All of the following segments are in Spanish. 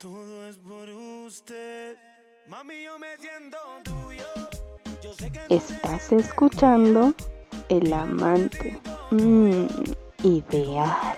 Todo es por usted. Mami, yo me siento tuyo. Yo sé que Estás escuchando El Amante. Mmm, ideal.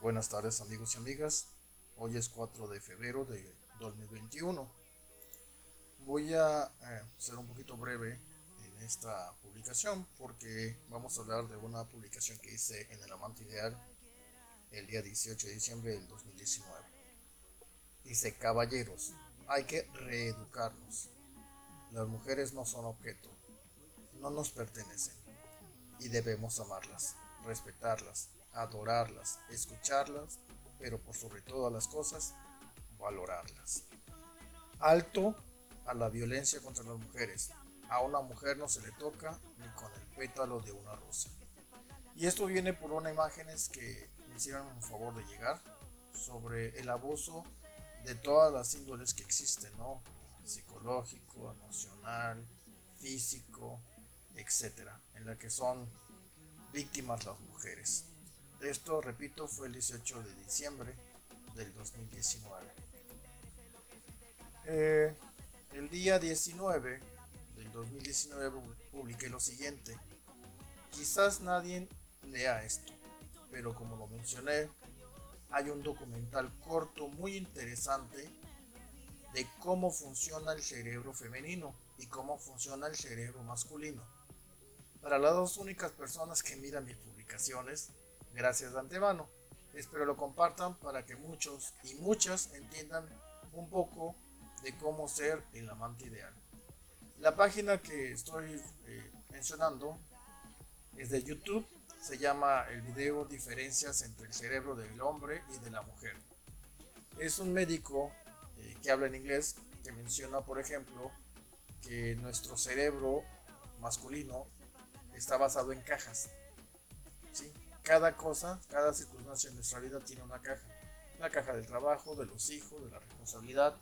Buenas tardes amigos y amigas. Hoy es 4 de febrero de 2021. Voy a eh, ser un poquito breve en esta publicación porque vamos a hablar de una publicación que hice en el Amante Ideal el día 18 de diciembre del 2019. Dice, caballeros, hay que reeducarnos. Las mujeres no son objeto, no nos pertenecen y debemos amarlas, respetarlas, adorarlas, escucharlas, pero por sobre todas las cosas, valorarlas. Alto a la violencia contra las mujeres. A una mujer no se le toca ni con el pétalo de una rosa. Y esto viene por unas imágenes que me hicieron un favor de llegar sobre el abuso de todas las índoles que existen, ¿no? Psicológico, emocional, físico, etcétera, en la que son víctimas las mujeres. Esto, repito, fue el 18 de diciembre del 2019. Eh, el día 19 del 2019 publiqué lo siguiente. Quizás nadie lea esto, pero como lo mencioné, hay un documental corto muy interesante de cómo funciona el cerebro femenino y cómo funciona el cerebro masculino. Para las dos únicas personas que miran mis publicaciones, gracias de antemano. Espero lo compartan para que muchos y muchas entiendan un poco de cómo ser el amante ideal. La página que estoy eh, mencionando es de YouTube. Se llama el video Diferencias entre el cerebro del hombre y de la mujer. Es un médico eh, que habla en inglés que menciona, por ejemplo, que nuestro cerebro masculino está basado en cajas. Cada cosa, cada circunstancia en nuestra vida tiene una caja. La caja del trabajo, de los hijos, de la responsabilidad,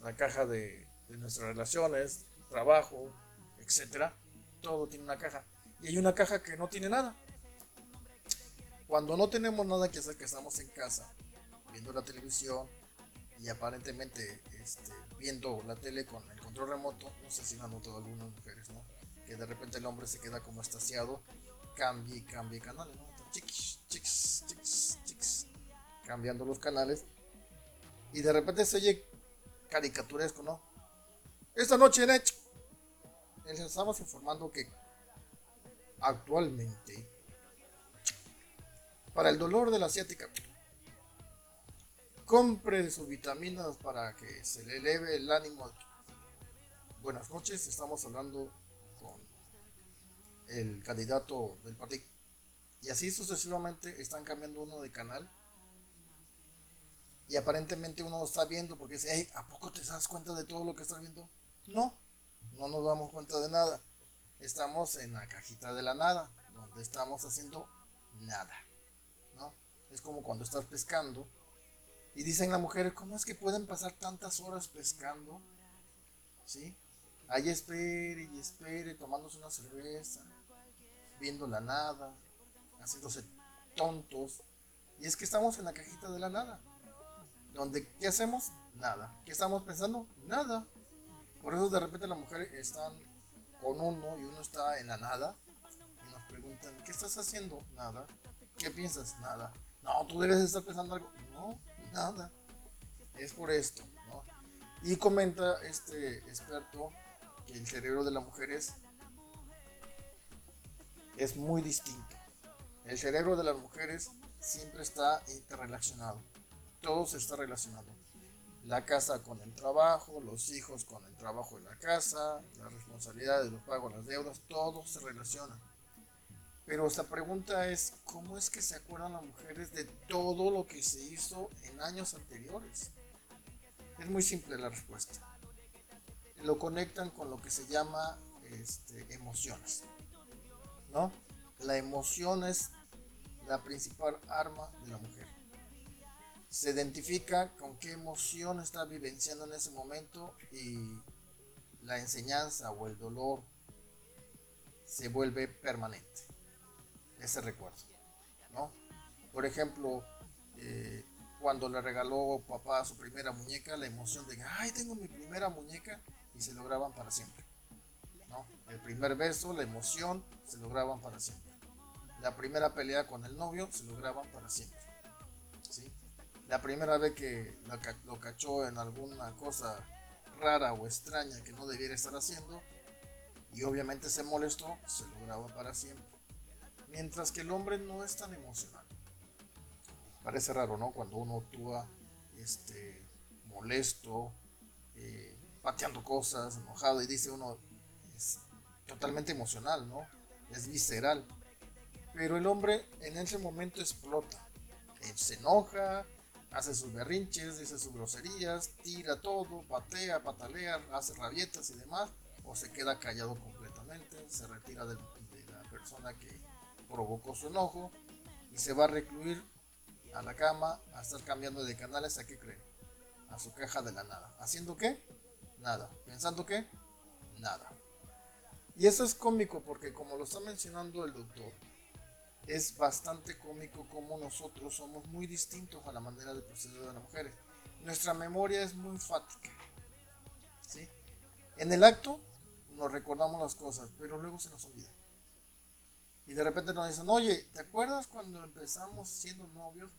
la caja de, de nuestras relaciones, trabajo, etcétera. Todo tiene una caja. Y hay una caja que no tiene nada. Cuando no tenemos nada que hacer, que estamos en casa, viendo la televisión y aparentemente este, viendo la tele con el control remoto, no sé si han notado algunas mujeres, ¿no? Que de repente el hombre se queda como estaciado, cambia y cambia canales, ¿no? Chiquis, chiquis, chiquis, chiquis, cambiando los canales. Y de repente se oye caricaturesco, ¿no? Esta noche en hecho, les estamos informando que actualmente, para el dolor de la asiática, compre sus vitaminas para que se le eleve el ánimo. Buenas noches, estamos hablando el candidato del partido. Y así sucesivamente están cambiando uno de canal. Y aparentemente uno lo está viendo porque dice, hey, ¿a poco te das cuenta de todo lo que estás viendo? No, no nos damos cuenta de nada. Estamos en la cajita de la nada, donde estamos haciendo nada. ¿no? Es como cuando estás pescando y dicen las mujeres, ¿cómo es que pueden pasar tantas horas pescando? ¿Sí? Ahí espere y espere, tomándose una cerveza, viendo la nada, haciéndose tontos. Y es que estamos en la cajita de la nada. Donde, ¿qué hacemos? Nada. ¿Qué estamos pensando? Nada. Por eso de repente las mujeres están con uno y uno está en la nada. Y nos preguntan, ¿qué estás haciendo? Nada. ¿Qué piensas? Nada. No, tú debes estar pensando algo. No, nada. Es por esto, ¿no? Y comenta este experto que el cerebro de la mujer es, es muy distinto. El cerebro de las mujeres siempre está interrelacionado. Todo se está relacionado. La casa con el trabajo, los hijos con el trabajo en la casa, la responsabilidad de los pagos, las deudas, todo se relaciona. Pero esta pregunta es, ¿cómo es que se acuerdan las mujeres de todo lo que se hizo en años anteriores? Es muy simple la respuesta. Lo conectan con lo que se llama este, emociones. ¿No? La emoción es la principal arma de la mujer. se identifica con qué emoción está vivenciando en ese momento y la enseñanza o el dolor se vuelve permanente. Ese recuerdo, ¿no? Por ejemplo, eh, cuando le regaló papá su primera muñeca, la emoción de ay, tengo mi primera muñeca y se lo graban para siempre. ¿No? El primer beso, la emoción, se lo graban para siempre. La primera pelea con el novio, se lo graban para siempre. ¿sí? La primera vez que lo cachó en alguna cosa rara o extraña que no debiera estar haciendo, y obviamente se molestó, se lo graba para siempre. Mientras que el hombre no es tan emocional. Parece raro, ¿no? Cuando uno actúa este, molesto, eh, pateando cosas, enojado, y dice uno, es totalmente emocional, ¿no? Es visceral. Pero el hombre en ese momento explota. se enoja, hace sus berrinches, dice sus groserías, tira todo, patea, patalea, hace rabietas y demás, o se queda callado completamente, se retira de, la persona que provocó su enojo y se va a recluir a la cama a estar cambiando de canales a qué creen, a su caja de la nada. ¿Haciendo qué? Nada. ¿Pensando qué? Nada. Y eso es cómico porque como lo está mencionando el doctor, es bastante cómico como nosotros somos muy distintos a la manera de proceder de las mujeres. Nuestra memoria es muy fática. ¿sí? En el acto nos recordamos las cosas, pero luego se nos olvida. Y de repente nos dicen, oye, ¿te acuerdas cuando empezamos siendo novios?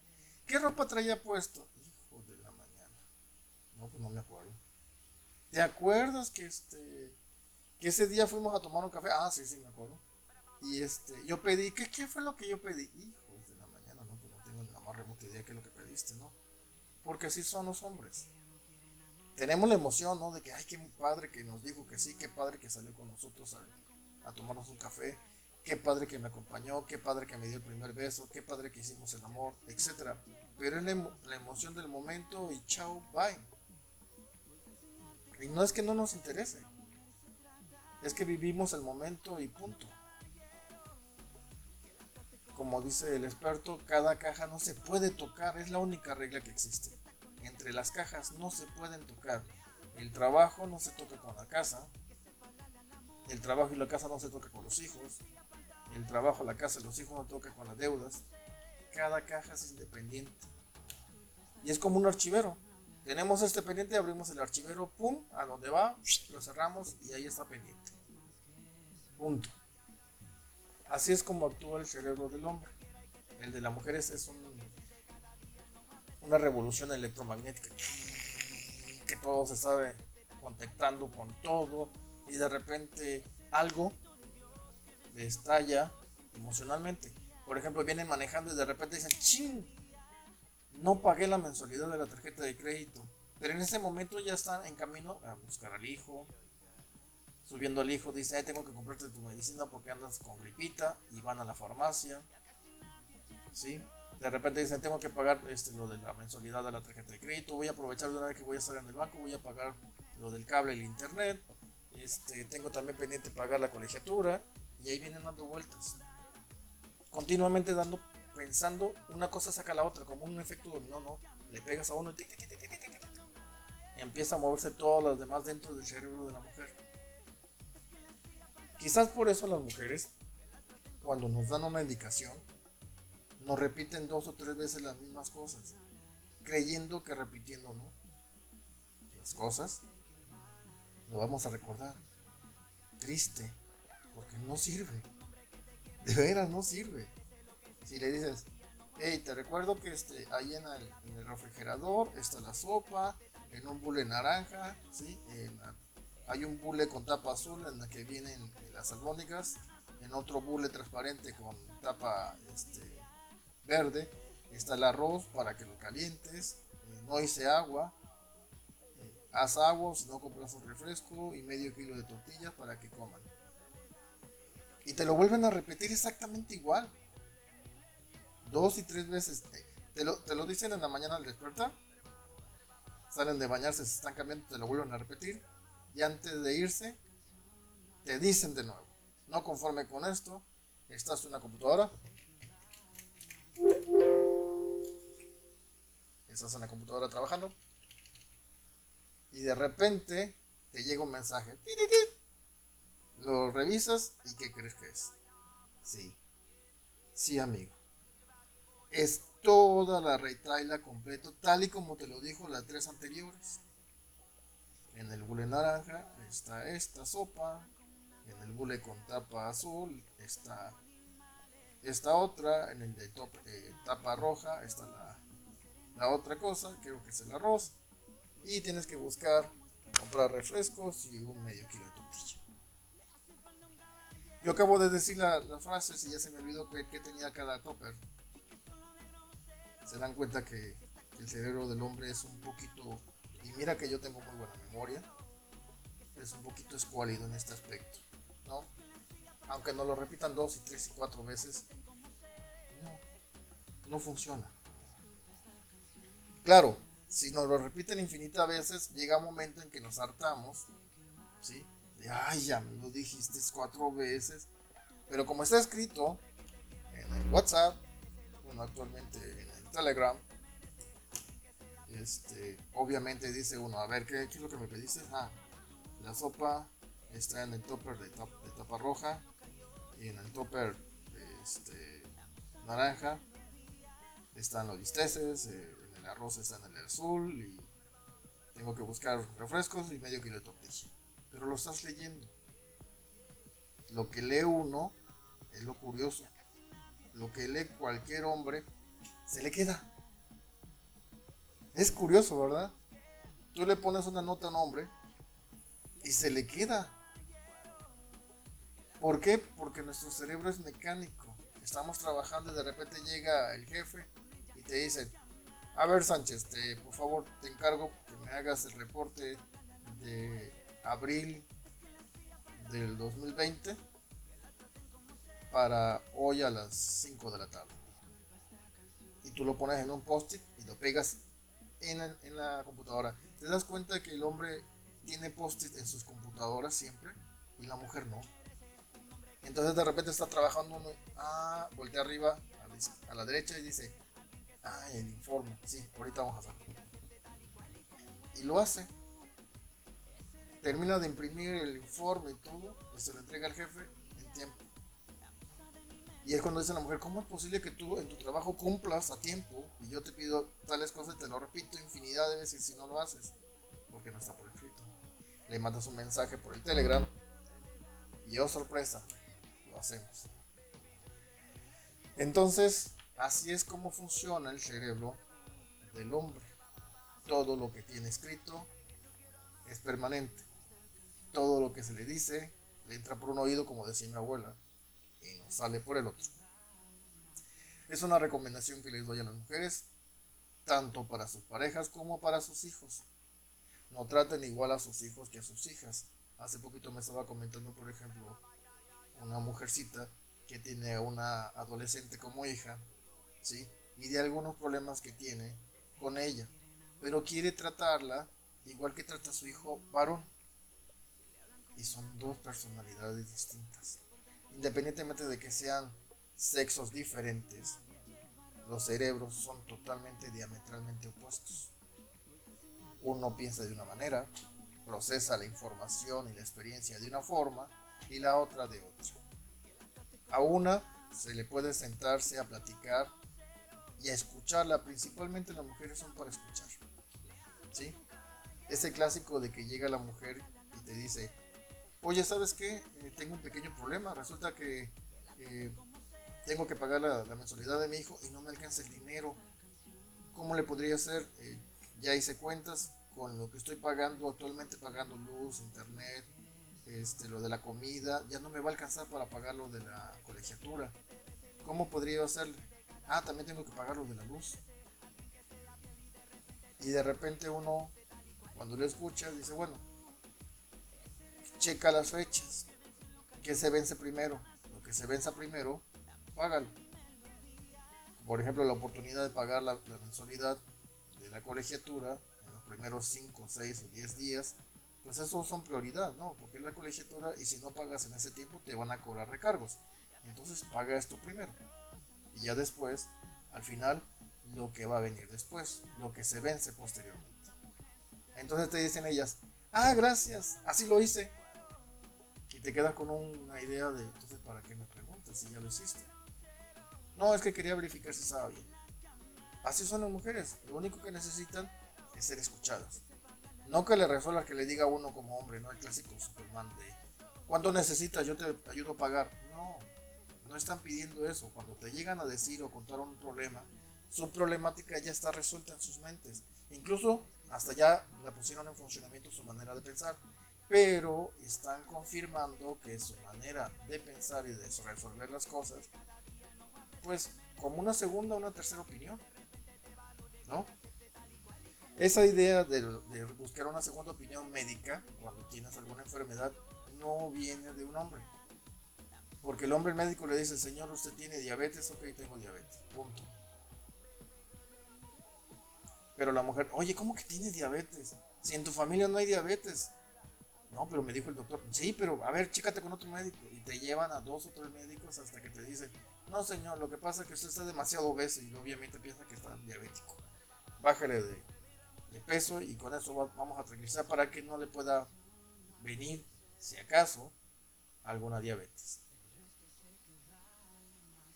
¿Qué ropa traía puesto? Hijo de la mañana. No, pues no me acuerdo. ¿Te acuerdas que este que ese día fuimos a tomar un café? Ah, sí, sí, me acuerdo. Y este, yo pedí, ¿qué, qué fue lo que yo pedí? Hijos de la mañana, no, no tengo ni la más remota idea qué es lo que pediste, ¿no? Porque así son los hombres. Tenemos la emoción, ¿no? De que, ay, qué padre que nos dijo que sí, qué padre que salió con nosotros a, a tomarnos un café qué padre que me acompañó, qué padre que me dio el primer beso, qué padre que hicimos el amor, etc. Pero es la, emoción del momento y chao, bye. Y no es que no nos interese, es que vivimos el momento y punto. Como dice el experto, cada caja no se puede tocar, es la única regla que existe. Entre las cajas no se pueden tocar. El trabajo no se toca con la casa, el trabajo y la casa no se toca con los hijos, el trabajo, la casa, los hijos no toca con las deudas. Cada caja es independiente. Y es como un archivero. Tenemos este pendiente, abrimos el archivero, pum, a donde va, lo cerramos y ahí está pendiente. Punto. Así es como actúa el cerebro del hombre. El de la mujer es, una revolución electromagnética. Que todo se sabe conectando con todo y de repente algo estalla emocionalmente. Por ejemplo, vienen manejando y de repente dicen, ching, no pagué la mensualidad de la tarjeta de crédito. Pero en ese momento ya están en camino a buscar al hijo. Subiendo al hijo, dice, tengo que comprarte tu medicina porque andas con gripita. Y van a la farmacia. ¿Sí? De repente dicen, tengo que pagar este, lo de la mensualidad de la tarjeta de crédito. Voy a aprovechar de una vez que voy a estar en el banco. Voy a pagar lo del cable y el internet. Este, tengo también pendiente pagar la colegiatura y ahí vienen dando vueltas. Continuamente dando, pensando, una cosa saca la otra, como un efecto dominó, ¿no? Le pegas a uno y, y empieza a moverse todas las demás dentro del cerebro de la mujer. Quizás por eso las mujeres, cuando nos dan una indicación, nos repiten dos o tres veces las mismas cosas, creyendo que repitiendo, ¿no? Las cosas, lo vamos a recordar. Triste, porque no sirve. De veras no sirve. Si le dices, hey, te recuerdo que este, ahí en el, refrigerador está la sopa, en un bule naranja, ¿sí? hay un bule con tapa azul en la que vienen las albóndigas, en otro bule transparente con tapa este, verde está el arroz para que lo calientes, eh, no hice agua, eh, haz agua, si no compras un refresco y medio kilo de tortillas para que coman. Y te lo vuelven a repetir exactamente igual. Dos y tres veces. Te lo, te lo dicen en la mañana al despertar. Salen de bañarse, se están cambiando, te lo vuelven a repetir. Y antes de irse, te dicen de nuevo. No conforme con esto, estás en una computadora. estás en la computadora trabajando y de repente te llega un mensaje. Lo revisas y ¿qué crees que es? Sí. Sí, amigo. Es toda la retaila completo, tal y como te lo dijo las tres anteriores. En el bule naranja está esta sopa. En el bule con tapa azul está esta otra. En el de eh, tapa roja está la, la otra cosa, creo que es el arroz. Y tienes que buscar comprar refrescos y un medio kilo de tortilla. Yo acabo de decir la, la frase y ya se me olvidó que, que, tenía cada topper. Se dan cuenta que el cerebro del hombre es un poquito, y mira que yo tengo muy buena memoria, es un poquito escuálido en este aspecto, ¿no? Aunque no lo repitan dos y tres y cuatro veces, no, no funciona. Claro, si nos lo repiten infinitas veces, llega un momento en que nos hartamos, ¿sí? De, ay, ya me lo dijiste cuatro veces. Pero como está escrito en el WhatsApp, bueno, actualmente en el Telegram, este, obviamente dice uno, a ver, ¿qué, es lo que me pediste? Ah, la sopa está en el topper de, tapa roja y en el topper este, naranja están los bisteces, eh, arroz está en el azul y tengo que buscar refrescos y medio kilo de tortilla. Pero lo estás leyendo. Lo que lee uno es lo curioso. Lo que lee cualquier hombre se le queda. Es curioso, ¿verdad? Tú le pones una nota a un hombre y se le queda. ¿Por qué? Porque nuestro cerebro es mecánico. Estamos trabajando y de repente llega el jefe y te dice, a ver, Sánchez, por favor, te encargo que me hagas el reporte de abril del 2020 para hoy a las 5 de la tarde. Tú lo pones en un post-it y lo pegas en, la computadora. ¿Te das cuenta que el hombre tiene post-it en sus computadoras siempre y la mujer no? Entonces de repente está trabajando uno, ah, voltea arriba a la derecha y dice, Ah, el informe. Sí, ahorita vamos a hacer. Y lo hace. Termina de imprimir el informe y todo, y se lo entrega al jefe en tiempo. Y es cuando dice la mujer, ¿cómo es posible que tú en tu trabajo cumplas a tiempo y yo te pido tales cosas te lo repito infinidad de veces si no lo haces? Porque no está por escrito. Le mandas un mensaje por el Telegram y oh sorpresa, lo hacemos. Entonces, Así es como funciona el cerebro del hombre. Todo lo que tiene escrito es permanente. Todo lo que se le dice le entra por un oído, como decía mi abuela, y no sale por el otro. Es una recomendación que les doy a las mujeres, tanto para sus parejas como para sus hijos. No traten igual a sus hijos que a sus hijas. Hace poquito me estaba comentando, por ejemplo, una mujercita que tiene a una adolescente como hija y de algunos problemas que tiene con ella, pero quiere tratarla igual que trata a su hijo varón. Y son dos personalidades distintas. Independientemente de que sean sexos diferentes, los cerebros son totalmente diametralmente opuestos. Uno piensa de una manera, procesa la información y la experiencia de una forma y la otra de otra. A una se le puede sentarse a platicar y a escucharla. Principalmente las mujeres son para escuchar. ¿Sí? Ese clásico de que llega la mujer y te dice, oye, ¿sabes qué? Eh, tengo un pequeño problema. Resulta que eh, tengo que pagar la, mensualidad de mi hijo y no me alcanza el dinero. ¿Cómo le podría hacer? Eh, ya hice cuentas con lo que estoy pagando, actualmente pagando luz, internet, este, lo de la comida, ya no me va a alcanzar para pagar lo de la colegiatura. ¿Cómo podría hacerle? ah, también tengo que pagar lo de la luz. Y de repente uno, cuando lo escucha, dice, bueno, checa las fechas. ¿Qué se vence primero? Lo que se venza primero, págalo. Por ejemplo, la oportunidad de pagar la, mensualidad de la colegiatura en los primeros 5, 6 o 10 días, pues eso son prioridad, ¿no? Porque es la colegiatura y si no pagas en ese tiempo te van a cobrar recargos. Entonces paga esto primero y ya después, al final, lo que va a venir después, lo que se vence posteriormente. Entonces te dicen ellas, ah, gracias, así lo hice. Te quedas con una idea de, entonces, ¿para qué me preguntas si ya lo hiciste? No, es que quería verificar si estaba bien. Así son las mujeres, lo único que necesitan es ser escuchadas. No que le resuelva que le diga a uno como hombre, no el clásico Superman de ¿cuánto necesitas? Yo te ayudo a pagar. No, no están pidiendo eso. Cuando te llegan a decir o contar un problema, su problemática ya está resuelta en sus mentes. Incluso hasta ya la pusieron en funcionamiento su manera de pensar. Pero están confirmando que su manera de pensar y de resolver las cosas, pues como una segunda o una tercera opinión. ¿No? Esa idea de, buscar una segunda opinión médica cuando tienes alguna enfermedad no viene de un hombre. Porque el hombre médico le dice, señor, usted tiene diabetes, ok, tengo diabetes, punto. Pero la mujer, oye, ¿cómo que tienes diabetes? Si en tu familia no hay diabetes. No, pero me dijo el doctor, sí, pero a ver, chécate con otro médico. Y te llevan a dos o tres médicos hasta que te dicen, no señor, lo que pasa es que usted está demasiado obeso y obviamente piensa que está diabético. Bájale de, peso y con eso vamos a tranquilizar para que no le pueda venir, si acaso, alguna diabetes.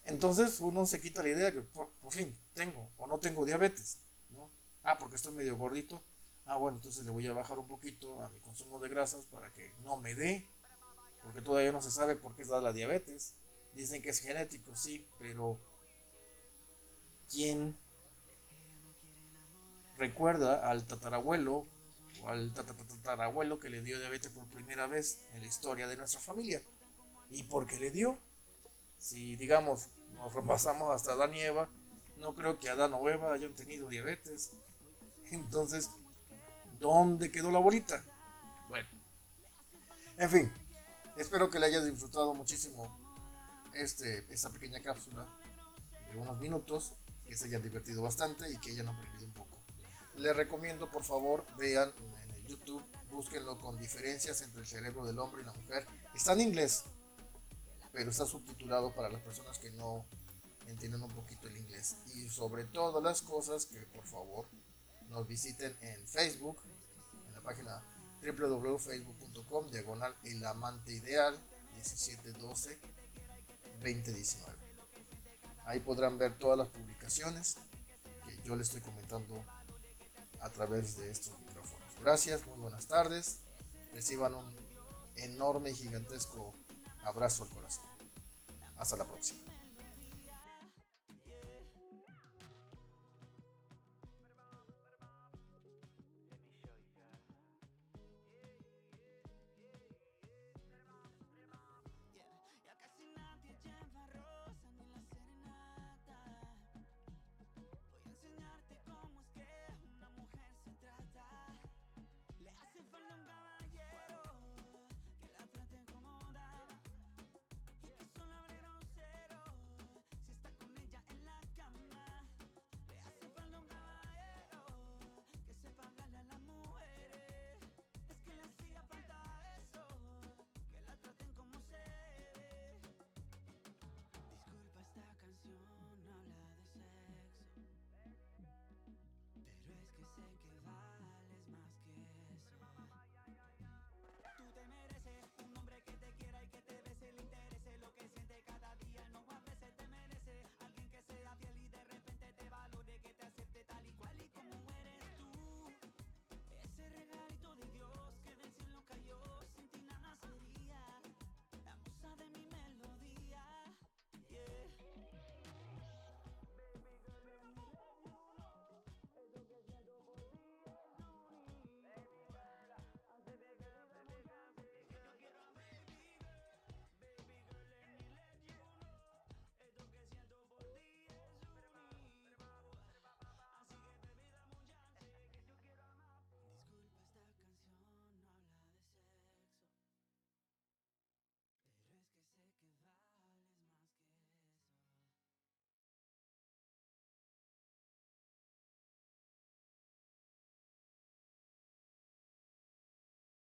Entonces uno se quita la idea que por, fin tengo o no tengo diabetes. ¿no? Ah, porque estoy medio gordito. Ah, bueno, entonces le voy a bajar un poquito a mi consumo de grasas para que no me dé. Porque todavía no se sabe por qué da la diabetes. Dicen que es genético, sí, pero ¿quién recuerda al tatarabuelo o al tatarabuelo que le dio diabetes por primera vez en la historia de nuestra familia. ¿Y por qué le dio? Si, digamos, nos repasamos hasta Adán y Eva, no creo que Adán o Eva hayan tenido diabetes. Entonces, ¿dónde quedó la bolita? Bueno, en fin, espero que le hayas disfrutado muchísimo este, esta pequeña cápsula de unos minutos, que se hayan divertido bastante y que hayan aprendido un poco. Les recomiendo, por favor, vean en el YouTube, búsquenlo con diferencias entre el cerebro del hombre y la mujer. Está en inglés, pero está subtitulado para las personas que no entienden un poquito el inglés. Y sobre todas las cosas, que por favor nos visiten en Facebook, en la página www.facebook.com, diagonal el ideal 1712 2019. Ahí podrán ver todas las publicaciones que yo les estoy comentando a través de estos micrófonos. Gracias, muy buenas tardes. Reciban un enorme y gigantesco abrazo al corazón. Hasta la próxima.